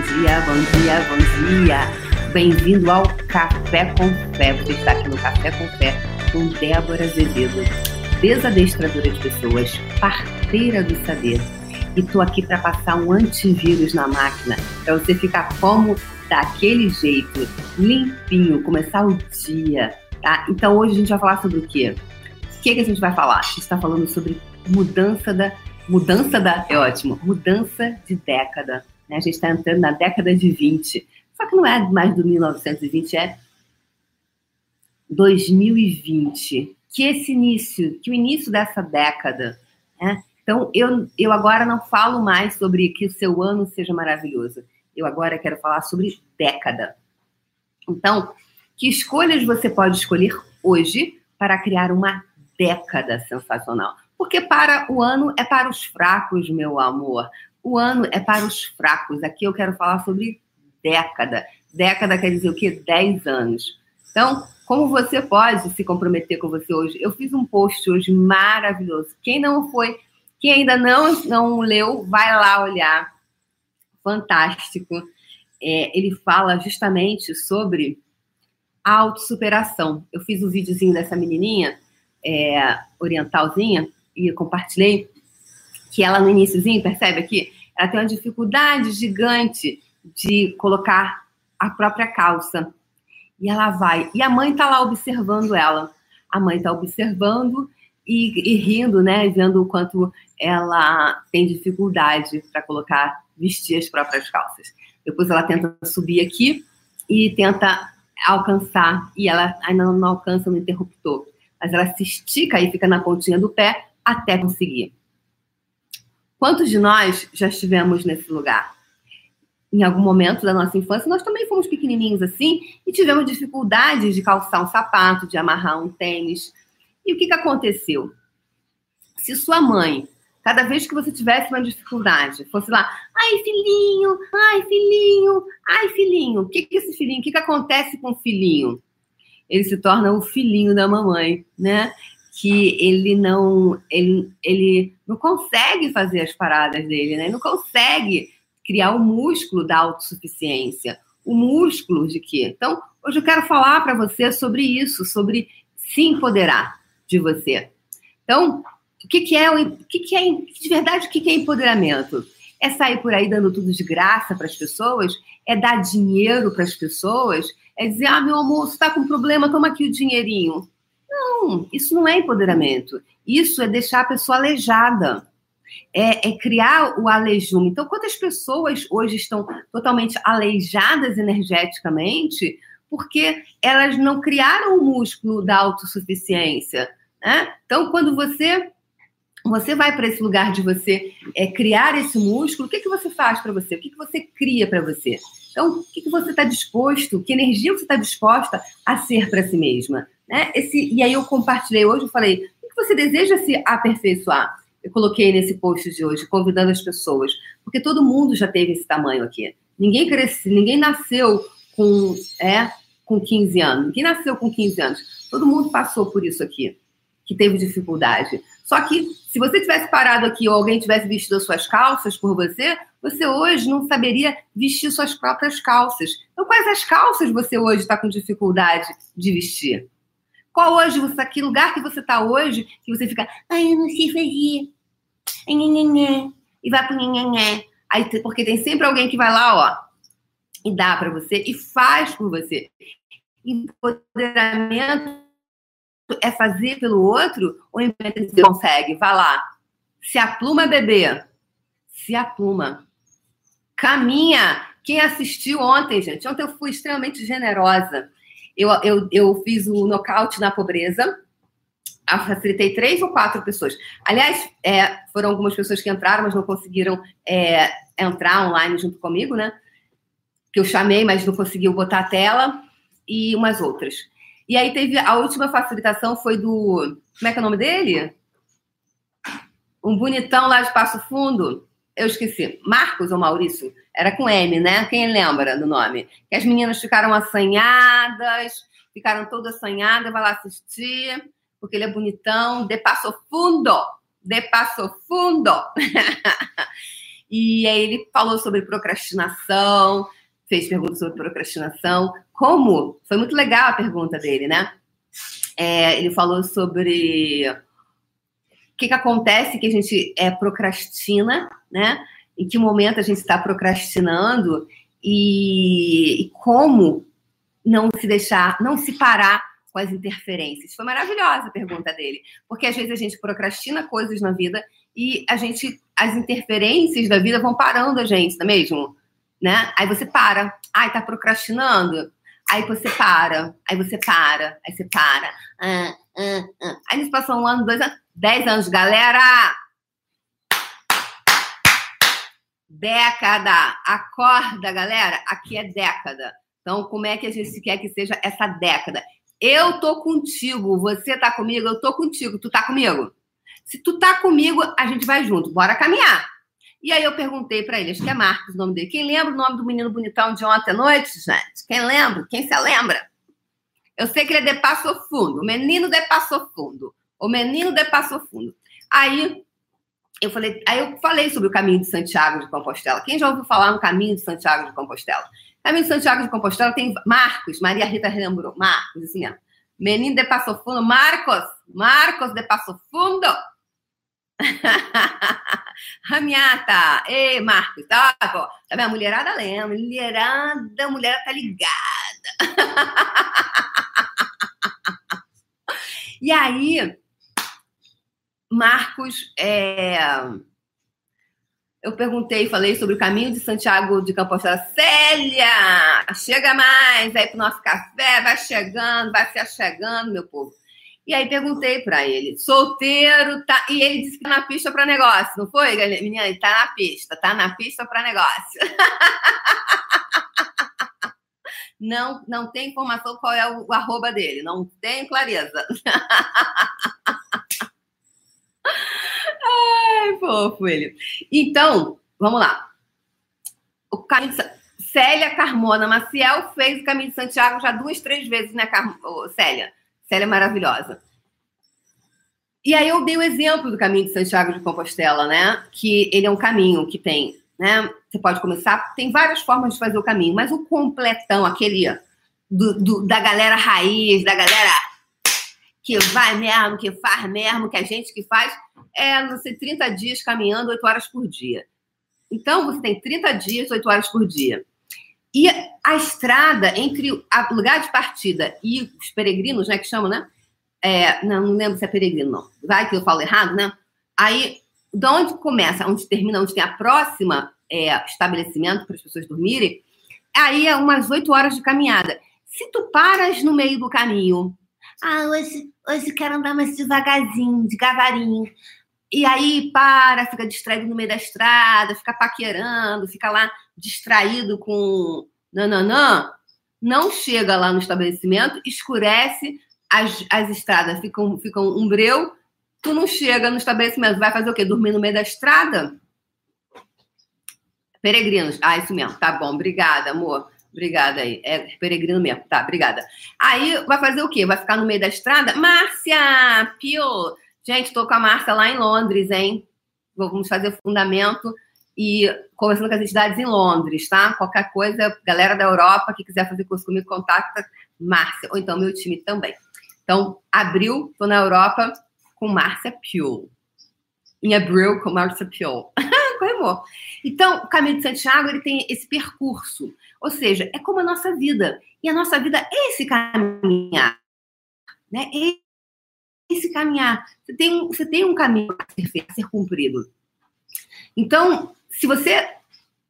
dia, bom dia, bom dia. Bem-vindo ao Café com Fé. Você está aqui no Café com Fé com Débora Azevedo, desadestradora de pessoas, parteira do saber. E tô aqui para passar um antivírus na máquina, para você ficar como daquele jeito, limpinho, começar o dia, tá? Então hoje a gente vai falar sobre o quê? O que, que a gente vai falar? A gente está falando sobre mudança da mudança da é ótimo, mudança de década. Né? A gente está entrando na década de 20. Só que não é mais do 1920, é 2020. Que esse início, que o início dessa década, né? Então, eu, eu agora não falo mais sobre que o seu ano seja maravilhoso. Eu agora quero falar sobre década. Então, que escolhas você pode escolher hoje para criar uma década sensacional? Porque para o ano é para os fracos, meu amor. O ano é para os fracos. Aqui eu quero falar sobre década. Década quer dizer o quê? 10 anos. Então, como você pode se comprometer com você hoje? Eu fiz um post hoje maravilhoso. Quem não foi, quem ainda não, não leu, vai lá olhar. Fantástico. É, ele fala justamente sobre a autossuperação. Eu fiz um videozinho dessa menininha, é, orientalzinha, e compartilhei que ela no iníciozinho, percebe aqui? Ela tem uma dificuldade gigante de colocar a própria calça. E ela vai. E a mãe está lá observando ela. A mãe está observando e, e, rindo, né? Vendo o quanto ela tem dificuldade para colocar, vestir as próprias calças. Depois ela tenta subir aqui e tenta alcançar. E ela ainda não alcança no interruptor. Mas ela se estica e fica na pontinha do pé até conseguir. Quantos de nós já estivemos nesse lugar? Em algum momento da nossa infância, nós também fomos pequenininhos assim e tivemos dificuldades de calçar um sapato, de amarrar um tênis. E o que, que aconteceu? Se sua mãe, cada vez que você tivesse uma dificuldade, fosse lá, ai filhinho, ai filhinho, ai filhinho, o que, que esse filhinho, o que, que acontece com o filhinho? Ele se torna o filhinho da mamãe, né? Que ele não ele, ele não consegue fazer as paradas dele, né? Ele não consegue criar o músculo da autossuficiência. O músculo de quê? Então, hoje eu quero falar para você sobre isso, sobre se empoderar de você. Então, o que, que é o que, que é de verdade o que, que é empoderamento? É sair por aí dando tudo de graça para as pessoas? É dar dinheiro para as pessoas? É dizer, ah, meu amor, você está com problema, toma aqui o dinheirinho. Não, isso não é empoderamento. Isso é deixar a pessoa aleijada. É, é, criar o alejume. Então, quantas pessoas hoje estão totalmente aleijadas energeticamente porque elas não criaram o músculo da autossuficiência? Né? Então, quando você você vai para esse lugar de você é, criar esse músculo, o que, que você faz para você? O que, que você cria para você? Então, o que, que você está disposto, que energia você está disposta a ser para si mesma? Né? Esse, e aí eu compartilhei hoje, eu falei, o que você deseja se aperfeiçoar? Eu coloquei nesse post de hoje, convidando as pessoas, porque todo mundo já teve esse tamanho aqui. Ninguém cresceu, ninguém nasceu com, é, com 15 anos. Ninguém nasceu com 15 anos. Todo mundo passou por isso aqui, que teve dificuldade. Só que se você tivesse parado aqui ou alguém tivesse vestido as suas calças por você, você hoje não saberia vestir suas próprias calças. Então, quais as calças você hoje está com dificuldade de vestir? Qual hoje, você, que lugar que você está hoje, que você fica, ai, eu não sei fazer. E vai pro nhenhenhé. Aí, porque tem sempre alguém que vai lá, ó, e dá para você e faz por você. Empoderamento é fazer pelo outro ou você consegue? Vá lá. Se apluma, bebê. Se apluma. Caminha. Quem assistiu ontem, gente? Ontem eu fui extremamente generosa. Eu, eu, eu fiz o nocaute na pobreza. Eu facilitei três ou quatro pessoas. Aliás, é, foram algumas pessoas que entraram, mas não conseguiram é, entrar online junto comigo, né? Que eu chamei, mas não conseguiu botar a tela. E umas outras. E aí teve a última facilitação foi do. Como é que é o nome dele? Um bonitão lá de Passo Fundo. Eu esqueci. Marcos ou Maurício? Era com M, né? Quem lembra do nome? Que as meninas ficaram assanhadas, ficaram todas assanhadas, vai lá assistir, porque ele é bonitão. De passo fundo! De passo fundo! E aí ele falou sobre procrastinação, fez perguntas sobre procrastinação. Como? Foi muito legal a pergunta dele, né? É, ele falou sobre que, que acontece que a gente é, procrastina, né? Em que momento a gente está procrastinando e, e como não se deixar, não se parar com as interferências. Foi maravilhosa a pergunta dele, porque às vezes a gente procrastina coisas na vida e a gente, as interferências da vida vão parando a gente, não é mesmo? Né? Aí você para, ai, tá procrastinando? Aí você para, aí você para, aí você para. Ah, ah, ah. Aí nos passou um ano, dois anos, dez anos, galera! Década! Acorda, galera! Aqui é década. Então, como é que a gente quer que seja essa década? Eu tô contigo, você tá comigo, eu tô contigo, tu tá comigo? Se tu tá comigo, a gente vai junto, bora caminhar. E aí eu perguntei para ele, acho que é Marcos o nome dele. Quem lembra o nome do menino bonitão de ontem à noite, gente? Quem lembra? Quem se lembra? Eu sei que ele é de Passo Fundo, o menino de Passo Fundo. O menino de Passo Fundo. Aí eu falei, aí eu falei sobre o caminho de Santiago de Compostela. Quem já ouviu falar no caminho de Santiago de Compostela? Caminho de Santiago de Compostela tem Marcos, Maria Rita relembrou, Marcos, assim, ó. Menino de Passo Fundo, Marcos, Marcos de Passo Fundo. Ramiata, ei, Marcos, tá? Ó, tá vendo? A mulherada lembra, mulherada, a mulher tá ligada. e aí, Marcos, é eu perguntei, falei sobre o caminho de Santiago de Compostela. Célia, chega mais aí pro nosso café, vai chegando, vai se chegando, meu povo. E aí perguntei para ele, solteiro, tá? E ele disse que tá na pista para negócio, não foi, menina? Ele tá na pista, tá na pista para negócio. não, não tem informação qual é o, o arroba dele, não tem clareza. Ai, fofo ele. Então, vamos lá. O caminho. Célia Carmona Maciel fez o caminho de Santiago já duas, três vezes, né, Car... oh, Célia? Célia é maravilhosa. E aí eu dei o exemplo do caminho de Santiago de Compostela, né? Que ele é um caminho que tem, né? Você pode começar, tem várias formas de fazer o caminho, mas o completão, aquele do, do, da galera raiz, da galera que vai mesmo, que faz mesmo, que a gente que faz, é, não sei, 30 dias caminhando 8 horas por dia. Então, você tem 30 dias, 8 horas por dia. E a estrada entre o lugar de partida e os peregrinos, né, que chamam, né? É, não, não lembro se é peregrino, não. Vai que eu falo errado, né? Aí, de onde começa, onde termina, onde tem a próxima é, estabelecimento para as pessoas dormirem, aí é umas 8 horas de caminhada. Se tu paras no meio do caminho, ah, hoje, hoje quero andar mais devagarzinho, devagarinho. E aí para, fica distraído no meio da estrada, fica paquerando, fica lá distraído com nananã, não chega lá no estabelecimento, escurece, as, as estradas ficam, ficam um breu, tu não chega no estabelecimento, vai fazer o quê? Dormir no meio da estrada? Peregrinos. Ah, isso mesmo. Tá bom, obrigada, amor. Obrigada aí. É peregrino mesmo. Tá, obrigada. Aí vai fazer o quê? Vai ficar no meio da estrada? Márcia! Pio! Gente, tô com a Márcia lá em Londres, hein? Vamos fazer fundamento e conversando com as entidades em Londres, tá? Qualquer coisa, galera da Europa que quiser fazer curso comigo, contacta Márcia, ou então meu time também. Então, abril, tô na Europa com Márcia Pio. Em abril, com Márcia Pio. Então, o Caminho de Santiago, ele tem esse percurso. Ou seja, é como a nossa vida. E a nossa vida é esse caminhar. Né? É esse caminhar. Você tem você tem um caminho a ser, feito, a ser cumprido. Então, se você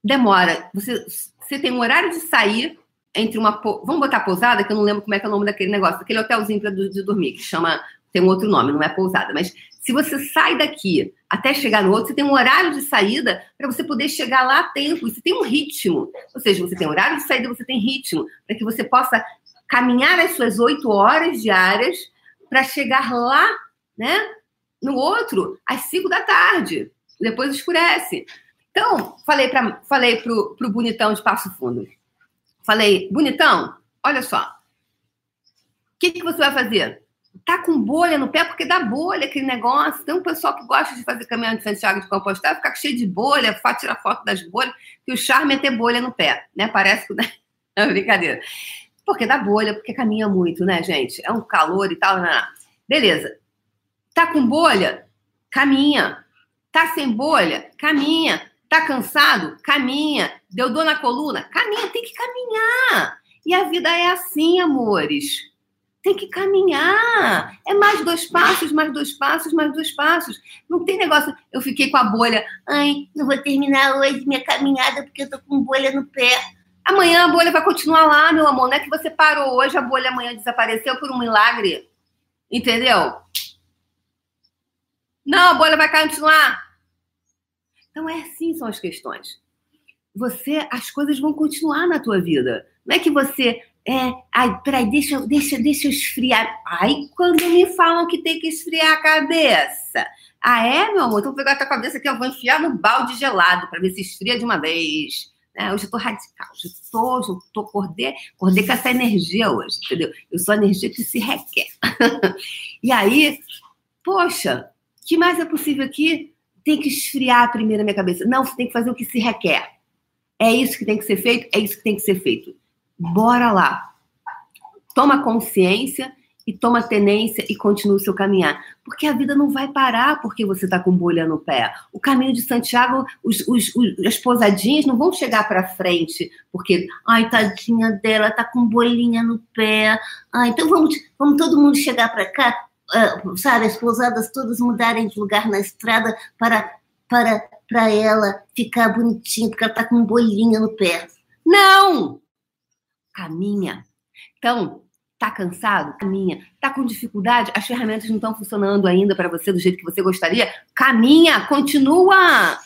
demora, você, você tem um horário de sair entre uma. Vamos botar pousada, que eu não lembro como é que é o nome daquele negócio, aquele hotelzinho para dormir, que chama. Tem um outro nome, não é pousada. Mas se você sai daqui até chegar no outro, você tem um horário de saída para você poder chegar lá a tempo. Você tem um ritmo. Ou seja, você tem horário de saída, você tem ritmo, para que você possa caminhar as suas oito horas diárias para chegar lá, né? No outro, às cinco da tarde. Depois escurece. Então, falei para falei pro, pro bonitão de Passo Fundo. Falei, bonitão, olha só. O que, que você vai fazer? Tá com bolha no pé, porque dá bolha aquele negócio. Tem um pessoal que gosta de fazer caminhão de Santiago de Compostela, ficar cheio de bolha, tirar foto das bolhas, que o charme é ter bolha no pé, né? Parece que. É brincadeira. Porque dá bolha, porque caminha muito, né, gente? É um calor e tal. Não, não. Beleza. Tá com bolha? Caminha. Tá sem bolha? Caminha. Tá cansado? Caminha. Deu dor na coluna? Caminha, tem que caminhar. E a vida é assim, amores. Tem que caminhar. É mais dois passos, mais dois passos, mais dois passos. Não tem negócio. Eu fiquei com a bolha. Ai, não vou terminar hoje minha caminhada porque eu tô com bolha no pé. Amanhã a bolha vai continuar lá, meu amor. Não é que você parou hoje, a bolha amanhã desapareceu por um milagre. Entendeu? Não, a bolha vai continuar. Então é assim são as questões. Você, as coisas vão continuar na tua vida. Não é que você é, ai, peraí, deixa, deixa, deixa eu esfriar. Ai, quando me falam que tem que esfriar a cabeça. Ah, é, meu amor? Então vou pegar a tua cabeça aqui, eu vou enfiar no balde gelado para ver se esfria de uma vez. É, hoje eu tô radical, hoje eu tô, hoje eu tô, acordei, acordei com essa energia hoje, entendeu? Eu sou a energia que se requer. e aí, poxa, que mais é possível aqui? Tem que esfriar primeiro a minha cabeça. Não, você tem que fazer o que se requer. É isso que tem que ser feito, é isso que tem que ser feito. Bora lá. Toma consciência e toma tenência e continua o seu caminhar. Porque a vida não vai parar porque você está com bolha no pé. O caminho de Santiago, os, os, os as pousadinhas não vão chegar para frente porque, ai, tadinha dela, tá com bolinha no pé. Ah, então vamos, vamos todo mundo chegar para cá, uh, sabe, as pousadas todas mudarem de lugar na estrada para para para ela ficar bonitinha, porque ela tá com bolinha no pé. Não! Caminha. Então, Tá cansado? Caminha. Tá com dificuldade? As ferramentas não estão funcionando ainda para você do jeito que você gostaria? Caminha, continua.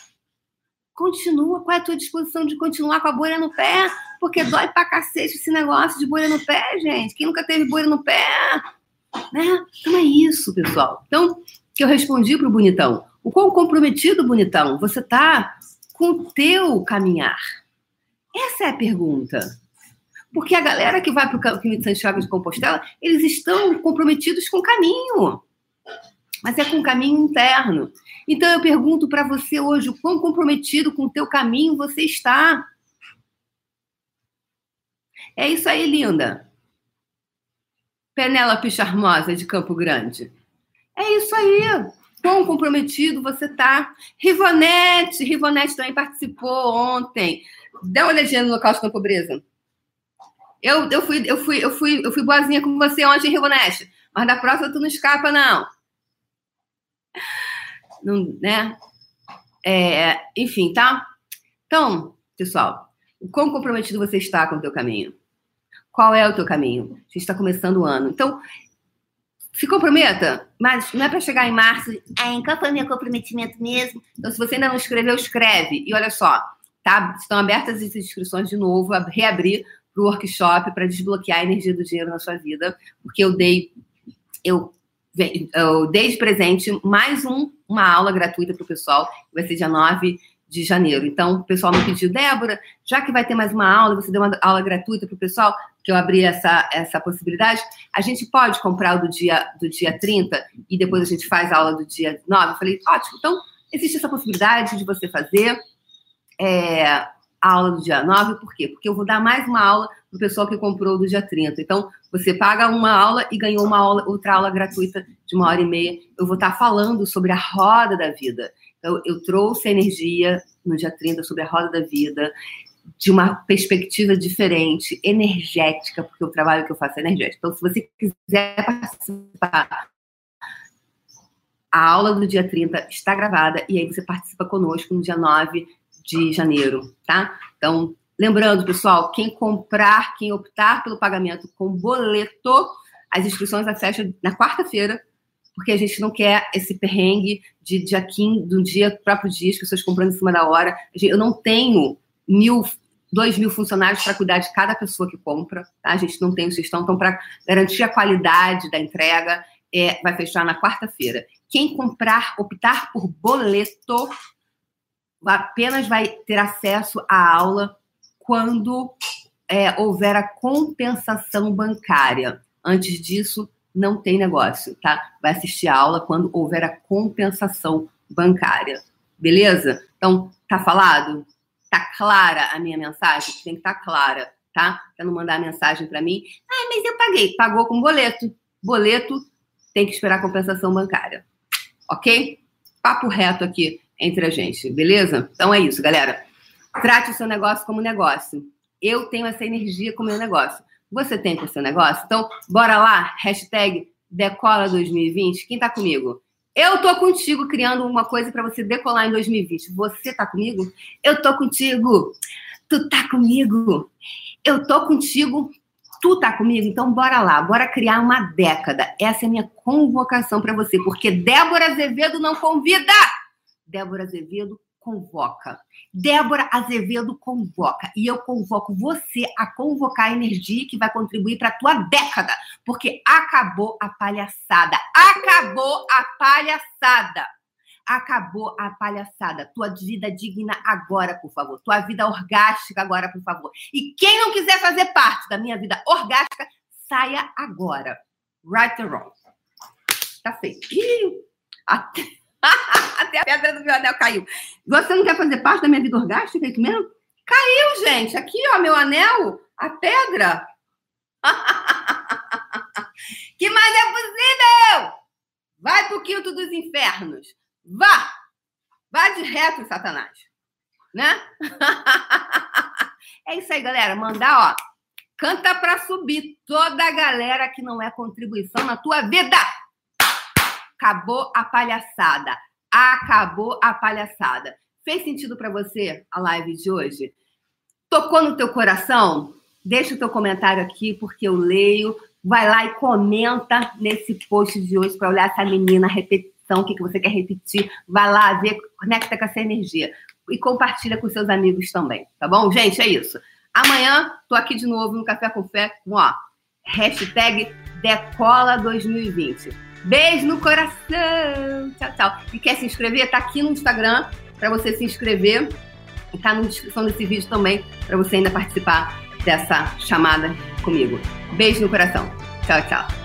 Continua. Qual é a tua disposição de continuar com a bolha no pé? Porque dói pra cacete esse negócio de bolha no pé, gente. Quem nunca teve bolha no pé? Né? Então é isso, pessoal. Então, que eu respondi pro bonitão. O quão comprometido, bonitão, você tá com o teu caminhar? Essa é a pergunta. Porque a galera que vai para o caminho de Santiago de Compostela, eles estão comprometidos com o caminho. Mas é com o caminho interno. Então eu pergunto para você hoje, quão comprometido com o teu caminho você está? É isso aí, linda. Penélope Charmosa de Campo Grande. É isso aí. Quão comprometido você está? Rivonete, Rivonete também participou ontem. Dá uma olhadinha no local de pobreza. Eu, eu, fui, eu, fui, eu, fui, eu fui boazinha com você ontem em Rio Neste, mas da próxima tu não escapa, não. não né? É, enfim, tá? Então, pessoal, o quão comprometido você está com o teu caminho? Qual é o teu caminho? A gente está começando o ano. Então, se comprometa, mas não é para chegar em março. Ah, qual foi o meu comprometimento mesmo? Então, se você ainda não escreveu, escreve. E olha só, tá? Estão abertas as inscrições de novo, a reabrir para o workshop para desbloquear a energia do dinheiro na sua vida, porque eu dei, eu, eu dei de presente mais um, uma aula gratuita para o pessoal, vai ser dia 9 de janeiro. Então, o pessoal me pediu, Débora, já que vai ter mais uma aula, você deu uma aula gratuita para o pessoal, que eu abri essa, essa possibilidade, a gente pode comprar o do dia, do dia 30 e depois a gente faz a aula do dia 9? Eu falei, ótimo, então existe essa possibilidade de você fazer. É, a aula do dia 9, por quê? Porque eu vou dar mais uma aula para o pessoal que comprou do dia 30. Então, você paga uma aula e ganhou uma aula, outra aula gratuita de uma hora e meia. Eu vou estar falando sobre a roda da vida. Então, eu trouxe a energia no dia 30 sobre a roda da vida, de uma perspectiva diferente, energética, porque o trabalho que eu faço é energético. Então, se você quiser participar, a aula do dia 30 está gravada e aí você participa conosco no dia 9 de janeiro, tá? Então, lembrando, pessoal, quem comprar, quem optar pelo pagamento com boleto, as inscrições fecham na quarta-feira, porque a gente não quer esse perrengue de dia 15, do dia próprio dia, as pessoas comprando em cima da hora. Eu não tenho mil, dois mil funcionários para cuidar de cada pessoa que compra, tá? A gente não tem gestão, então, para garantir a qualidade da entrega, é, vai fechar na quarta-feira. Quem comprar, optar por boleto, apenas vai ter acesso à aula quando é, houver a compensação bancária. Antes disso, não tem negócio, tá? Vai assistir a aula quando houver a compensação bancária. Beleza? Então, tá falado? Tá clara a minha mensagem? Tem que estar tá clara, tá? Pra não mandar mensagem para mim. Ah, mas eu paguei. Pagou com boleto. Boleto tem que esperar a compensação bancária. Ok? Papo reto aqui entre a gente, beleza? Então é isso, galera. Trate o seu negócio como negócio. Eu tenho essa energia com o meu negócio. Você tem com o seu negócio? Então, bora lá, hashtag Decola 2020. Quem tá comigo? Eu tô contigo criando uma coisa para você decolar em 2020. Você tá comigo? Eu tô contigo. Tu tá comigo? Eu tô contigo. Tu tá comigo? Então bora lá, bora criar uma década. Essa é a minha convocação para você, porque Débora Azevedo não convida. Débora Azevedo convoca. Débora Azevedo convoca. E eu convoco você a convocar a energia que vai contribuir para a tua década. Porque acabou a palhaçada. Acabou a palhaçada. Acabou a palhaçada. Tua vida digna agora, por favor. Tua vida orgástica agora, por favor. E quem não quiser fazer parte da minha vida orgástica, saia agora. Right or wrong. Tá feito. Ih, até... Até a pedra do meu anel caiu. Você não quer fazer parte da minha vida orgástica, é mesmo? Caiu, gente. Aqui, ó, meu anel, a pedra. que mais é possível? Vai pro quinto dos infernos. Vá. Vá de reto, Satanás. Né? é isso aí, galera. Mandar, ó. Canta pra subir toda a galera que não é contribuição na tua vida. Acabou a palhaçada. Acabou a palhaçada. Fez sentido para você a live de hoje? Tocou no teu coração? Deixa o teu comentário aqui, porque eu leio. Vai lá e comenta nesse post de hoje para olhar essa menina, repetição, o que, que você quer repetir. Vai lá, ver, conecta com essa energia. E compartilha com seus amigos também, tá bom? Gente, é isso. Amanhã, tô aqui de novo no Café com Fé com, ó, hashtag Decola 2020. Beijo no coração. Tchau, tchau. E quer se inscrever? Tá aqui no Instagram para você se inscrever. E tá na descrição desse vídeo também para você ainda participar dessa chamada comigo. Beijo no coração. Tchau, tchau.